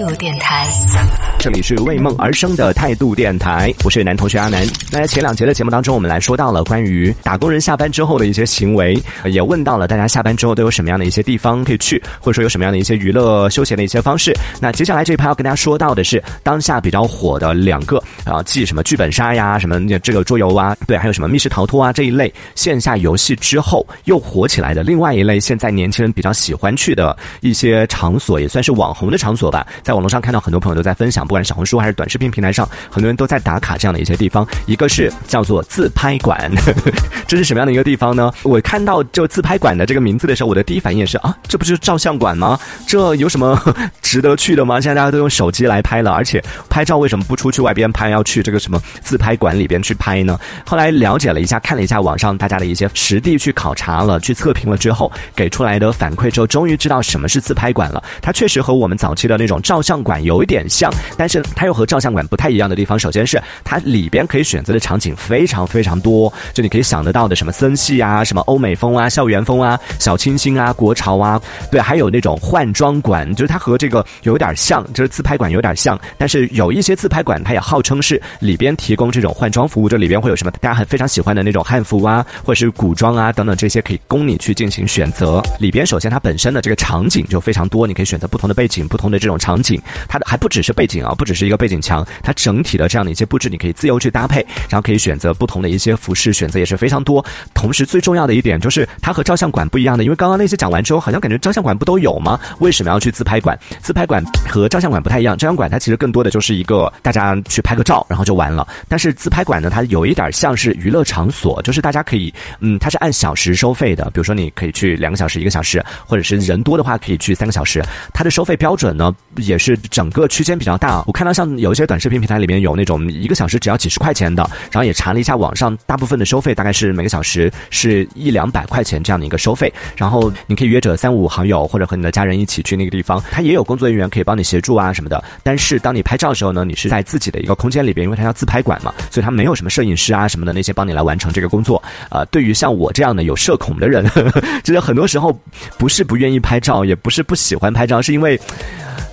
度电台，这里是为梦而生的态度电台，我是男同学阿南。那前两节的节目当中，我们来说到了关于打工人下班之后的一些行为，也问到了大家下班之后都有什么样的一些地方可以去，或者说有什么样的一些娱乐休闲的一些方式。那接下来这一趴要跟大家说到的是当下比较火的两个啊，继什么剧本杀呀、什么这个桌游啊，对，还有什么密室逃脱啊这一类线下游戏之后又火起来的另外一类，现在年轻人比较喜欢去的一些场所，也算是网红的场所吧。在网络上看到很多朋友都在分享，不管是小红书还是短视频平台上，很多人都在打卡这样的一些地方。一个是叫做自拍馆，这是什么样的一个地方呢？我看到就自拍馆的这个名字的时候，我的第一反应是啊，这不就是照相馆吗？这有什么 值得去的吗？现在大家都用手机来拍了，而且拍照为什么不出去外边拍，要去这个什么自拍馆里边去拍呢？后来了解了一下，看了一下网上大家的一些实地去考察了、去测评了之后，给出来的反馈之后，终于知道什么是自拍馆了。它确实和我们早期的那种照照相馆有一点像，但是它又和照相馆不太一样的地方，首先是它里边可以选择的场景非常非常多，就你可以想得到的什么森系啊、什么欧美风啊、校园风啊、小清新啊、国潮啊，对，还有那种换装馆，就是它和这个有点像，就是自拍馆有点像，但是有一些自拍馆它也号称是里边提供这种换装服务，这里边会有什么大家很非常喜欢的那种汉服啊，或者是古装啊等等这些可以供你去进行选择。里边首先它本身的这个场景就非常多，你可以选择不同的背景、不同的这种场景，它的还不只是背景啊，不只是一个背景墙，它整体的这样的一些布置你可以自由去搭配，然后可以选择不同的一些服饰，选择也是非常多。同时最重要的一点就是它和照相馆不一样的，因为刚刚那些讲完之后，好像感觉照相馆不都有吗？为什么要去自拍馆？自拍馆和照相馆不太一样，照相馆它其实更多的就是一个大家去拍个照，然后就完了。但是自拍馆呢，它有一点像是娱乐场所，就是大家可以，嗯，它是按小时收费的，比如说你可以去两个小时、一个小时，或者是人多的话可以去三个小时。它的收费标准呢，也是整个区间比较大。我看到像有一些短视频平台里面有那种一个小时只要几十块钱的，然后也查了一下网上大部分的收费大概是每个小时是一两百块钱这样的一个收费。然后你可以约着三五好友或者和你的家人一起去那个地方，他也有工作人员可以帮你协助啊什么的。但是当你拍照的时候呢，你是在自己的一个空间里边，因为它叫自拍馆嘛，所以它没有什么摄影师啊什么的那些帮你来完成这个工作。呃，对于像我这样的有社恐的人，其 实很多时候不是不愿意拍照，也不是不喜欢拍照，是因为。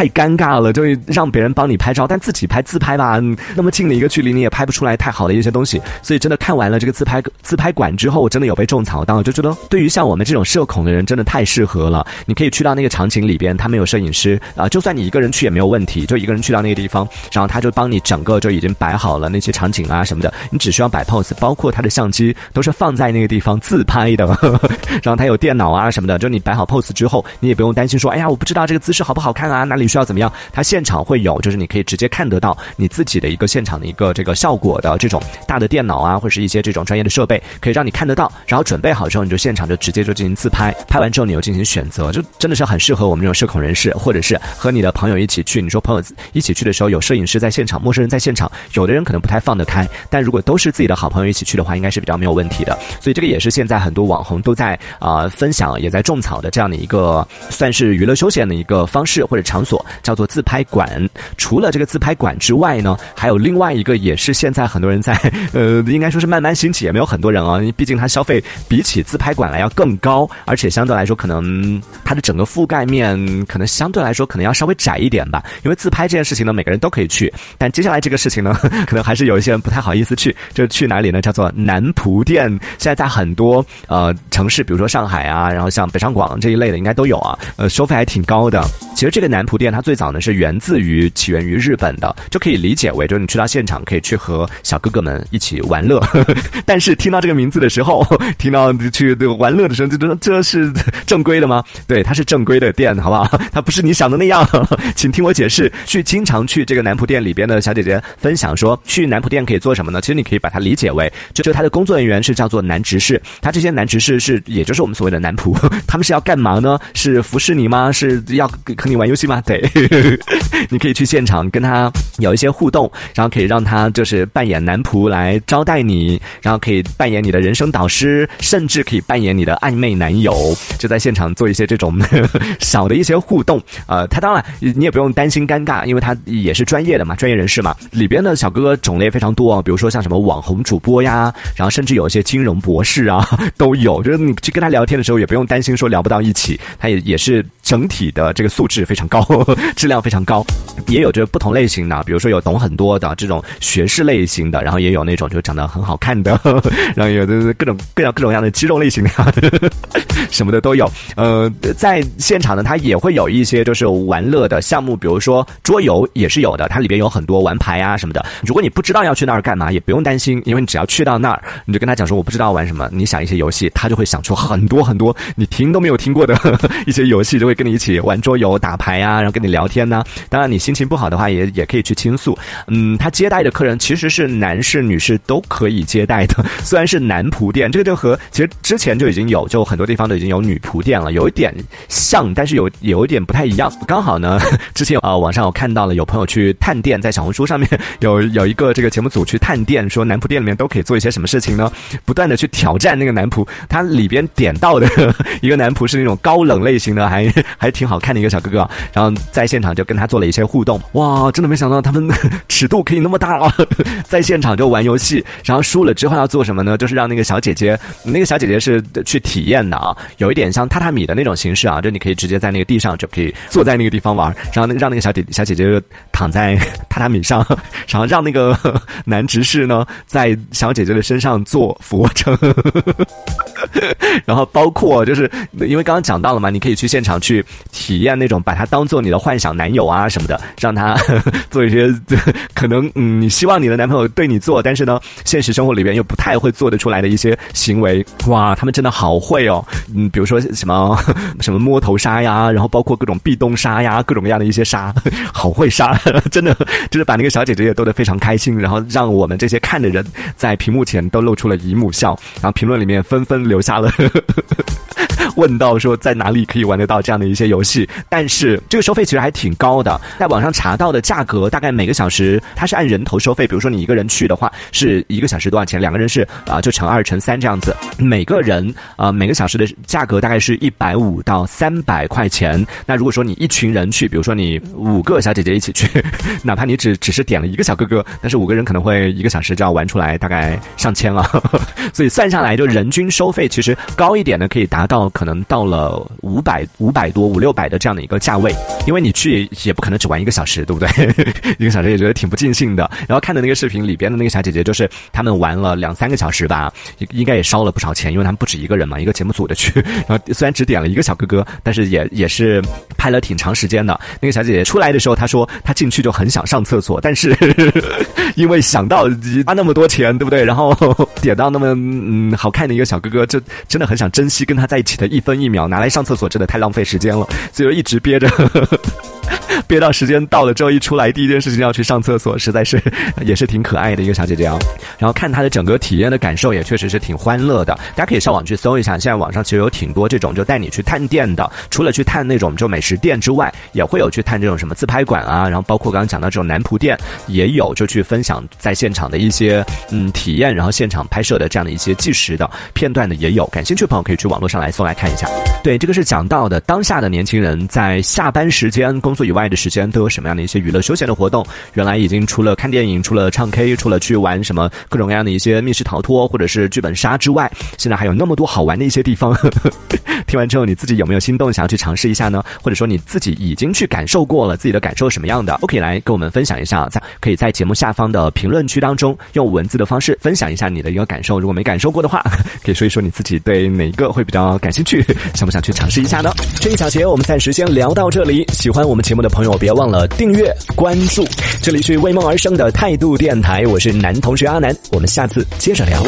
太尴尬了，就让别人帮你拍照，但自己拍自拍吧，那么近的一个距离你也拍不出来太好的一些东西。所以真的看完了这个自拍自拍馆之后，我真的有被种草到，就觉得对于像我们这种社恐的人，真的太适合了。你可以去到那个场景里边，他没有摄影师啊，就算你一个人去也没有问题，就一个人去到那个地方，然后他就帮你整个就已经摆好了那些场景啊什么的，你只需要摆 pose，包括他的相机都是放在那个地方自拍的，然后他有电脑啊什么的，就你摆好 pose 之后，你也不用担心说，哎呀，我不知道这个姿势好不好看啊，哪里需要怎么样，它现场会有，就是你可以直接看得到你自己的一个现场的一个这个效果的这种大的电脑啊，或者是一些这种专业的设备，可以让你看得到，然后准备好之后，你就现场就直接就进行自拍，拍完之后你又进行选择，就真的是很适合我们这种社恐人士，或者是和你的朋友一起去。你说朋友一起去的时候，有摄影师在现场，陌生人在现场，有的人可能不太放得开，但如果都是自己的好朋友一起去的话，应该是比较没有问题的。所以这个也是现在很多网红都在啊、分享，也在种草的这样的一个算是娱乐休闲的一个方式或者场所，叫做自拍馆。除了这个自拍馆之外呢，还有另外一个也是现在很多人在呃，应该说是慢慢兴起，也没有很多人啊，因为毕竟它消费比起自拍馆来要更高，而且相对来说可能它的整个覆盖面可能相对来说可能要稍微窄一点吧。因为自拍这件事情呢，每个人都可以去，但接下来这个事情呢，可能还是有一些人不太好意思去，就去哪里呢？叫做男仆店。现在在很多呃城市，比如说上海啊，然后像北上广这一类的，应该都有啊，呃，收费还挺高的。其实这个男仆店它最早呢是源自于起源于日本的，就可以理解为就是你去到现场可以去和小哥哥们一起玩乐。但是听到这个名字的时候，听到去玩乐的时候，就觉得这是正规的吗？对，它是正规的店，好不好？它不是你想的那样。请听我解释。去经常去这个男仆店里边的小姐姐分享说，去男仆店可以做什么呢？其实你可以把它理解为，就就他的工作人员是叫做男执事，他这些男执事是也就是我们所谓的男仆，他们是要干嘛呢？是服侍你吗？是要和你玩游戏吗？对，你可以去现场跟他有一些互动，然后可以让他就是扮演男仆来招待你，然后可以扮演你的人生导师，甚至可以扮演你的暧昧男友，就在现场做一些这种 小的一些互动。呃，他当然你也不用担心尴尬，因为他也是专业的嘛，专业人士嘛。里边的小哥哥种类非常多啊，比如说像什么网红主播呀，然后甚至有一些金融博士啊都有。就是你去跟他聊天的时候，也不用担心说聊不到一起，他也也是。整体的这个素质非常高，质量非常高。也有着不同类型的，比如说有懂很多的这种学士类型的，然后也有那种就长得很好看的，然后有的各种各样各种各样的肌肉类型的，什么的都有。呃，在现场呢，它也会有一些就是玩乐的项目，比如说桌游也是有的，它里边有很多玩牌啊什么的。如果你不知道要去那儿干嘛，也不用担心，因为你只要去到那儿，你就跟他讲说我不知道玩什么，你想一些游戏，他就会想出很多很多你听都没有听过的一些游戏，就会跟你一起玩桌游、打牌呀，然后跟你聊天呢。当然，你心情不好的话，也也可以去倾诉。嗯，他接待的客人其实是男士、女士都可以接待的，虽然是男仆店，这个就和其实之前就已经有，就很多地方都已经有女仆店了，有一点像，但是有有一点不太一样。刚好呢，之前啊网上我看到了有朋友去探店，在小红书上面 有有一个这个节目组去探店，说男仆店里面都可以做一些什么事情呢？不断的去挑战那个男仆，他里边点到的一个男仆是那种高冷类型的，还还挺好看的一个小哥哥，然后在现场就跟他做了一些互动。哇，真的没想到他们 尺度可以那么大啊！在现场就玩游戏，然后输了之后要做什么呢？就是让那个小姐姐，那个小姐姐是去体验的啊，有一点像榻榻米的那种形式啊，就你可以直接在那个地上就可以坐在那个地方玩，然后让那个小姐小姐姐躺在榻榻米上，然后让那个 男执事呢在小姐姐的身上做俯卧撑，然后包括就是因为刚刚讲到了嘛，你可以去现场去体验那种把他当做你的幻想男友啊什么的，让他做一些可能嗯你希望你的男朋友对你做，但是呢现实生活里边又不太会做得出来的一些行为。哇，他们真的好会哦，嗯，比如说什么什么摸头杀呀，然后包括各种壁咚杀呀，各种各样的一些杀，好会杀，真的就是把那个小姐姐也逗得非常开心，然后让我们这些看的人在屏幕前都露出了姨母笑，然后评论里面纷纷留下了。问到说在哪里可以玩得到这样的一些游戏，但是这个收费其实还挺高的，在网上查到的价格大概每个小时它是按人头收费，比如说你一个人去的话是一个小时多少钱，两个人是啊就乘二乘三这样子，每个人啊每个小时的价格大概是一百五到三百块钱。那如果说你一群人去，比如说你五个小姐姐一起去，哪怕你只只是点了一个小哥哥，但是五个人可能会一个小时就要玩出来大概上千了，所以算下来就人均收费其实高一点的可以达到。可能到了五百五百多五六百的这样的一个价位，因为你去也不可能只玩一个小时，对不对？一个小时也觉得挺不尽兴的。然后看的那个视频里边的那个小姐姐，就是他们玩了两三个小时吧，应该也烧了不少钱，因为他们不止一个人嘛，一个节目组的去。然后虽然只点了一个小哥哥，但是也也是拍了挺长时间的。那个小姐姐出来的时候，她说她进去就很想上厕所，但是 因为想到花那么多钱，对不对？然后点到那么嗯好看的一个小哥哥，就真的很想珍惜跟他在一起的。一分一秒拿来上厕所，真的太浪费时间了，所以就一直憋着。呵 呵憋到时间到了之后一出来，第一件事情要去上厕所，实在是 也是挺可爱的一个小姐姐啊。然后看她的整个体验的感受也确实是挺欢乐的。大家可以上网去搜一下，现在网上其实有挺多这种就带你去探店的，除了去探那种就美食店之外，也会有去探这种什么自拍馆啊。然后包括刚刚讲到这种男仆店，也有就去分享在现场的一些嗯体验，然后现场拍摄的这样的一些纪实的片段的也有。感兴趣的朋友可以去网络上来搜来看一下。对，这个是讲到的当下的年轻人在下班时间工作以外的时间都有什么样的一些娱乐休闲的活动？原来已经除了看电影、除了唱 K、除了去玩什么各种各样的一些密室逃脱或者是剧本杀之外，现在还有那么多好玩的一些地方。听完之后，你自己有没有心动想要去尝试一下呢？或者说你自己已经去感受过了，自己的感受什么样的？都可以来跟我们分享一下，在可以在节目下方的评论区当中用文字的方式分享一下你的一个感受。如果没感受过的话，可以说一说你自己对哪一个会比较感兴趣，去想不想去尝试一下呢？这一小节我们暂时先聊到这里。喜欢我们节目的朋友，别忘了订阅关注。这里是为梦而生的态度电台，我是男同学阿南，我们下次接着聊。